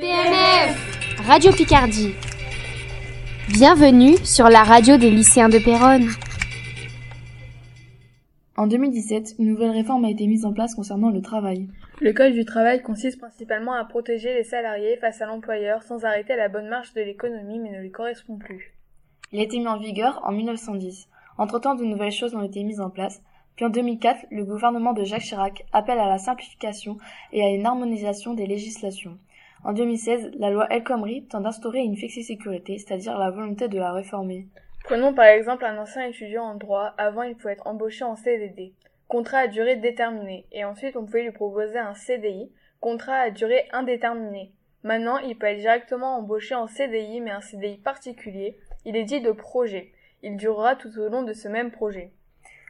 PNF Radio Picardie. Bienvenue sur la radio des lycéens de Péronne. En 2017, une nouvelle réforme a été mise en place concernant le travail. Le Code du travail consiste principalement à protéger les salariés face à l'employeur sans arrêter la bonne marche de l'économie mais ne lui correspond plus. Il a été mis en vigueur en 1910. Entre-temps, de nouvelles choses ont été mises en place. Puis en 2004, le gouvernement de Jacques Chirac appelle à la simplification et à une harmonisation des législations. En 2016, la loi El Khomri tend d'instaurer une flexi-sécurité, c'est-à-dire la volonté de la réformer. Prenons par exemple un ancien étudiant en droit, avant il pouvait être embauché en CDD, contrat à durée déterminée, et ensuite on pouvait lui proposer un CDI, contrat à durée indéterminée. Maintenant, il peut être directement embauché en CDI, mais un CDI particulier, il est dit de projet. Il durera tout au long de ce même projet.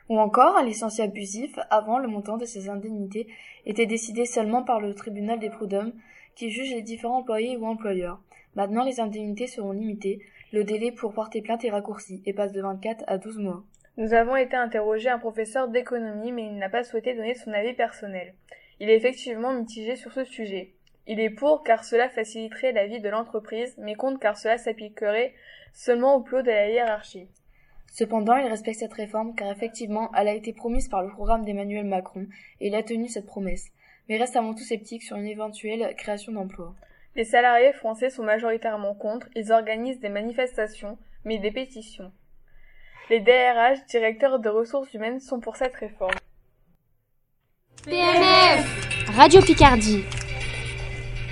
Ou encore, un licencié abusif, avant le montant de ses indemnités était décidé seulement par le tribunal des prud'hommes, qui juge les différents employés ou employeurs. Maintenant, les indemnités seront limitées, le délai pour porter plainte est raccourci et passe de 24 à 12 mois. Nous avons été interroger un professeur d'économie, mais il n'a pas souhaité donner son avis personnel. Il est effectivement mitigé sur ce sujet. Il est pour car cela faciliterait la vie de l'entreprise, mais contre car cela s'appliquerait seulement au plus haut de la hiérarchie. Cependant, il respecte cette réforme car effectivement, elle a été promise par le programme d'Emmanuel Macron et il a tenu cette promesse, mais reste avant tout sceptique sur une éventuelle création d'emplois. Les salariés français sont majoritairement contre, ils organisent des manifestations, mais des pétitions. Les DRH, directeurs de ressources humaines, sont pour cette réforme. PNF Radio Picardie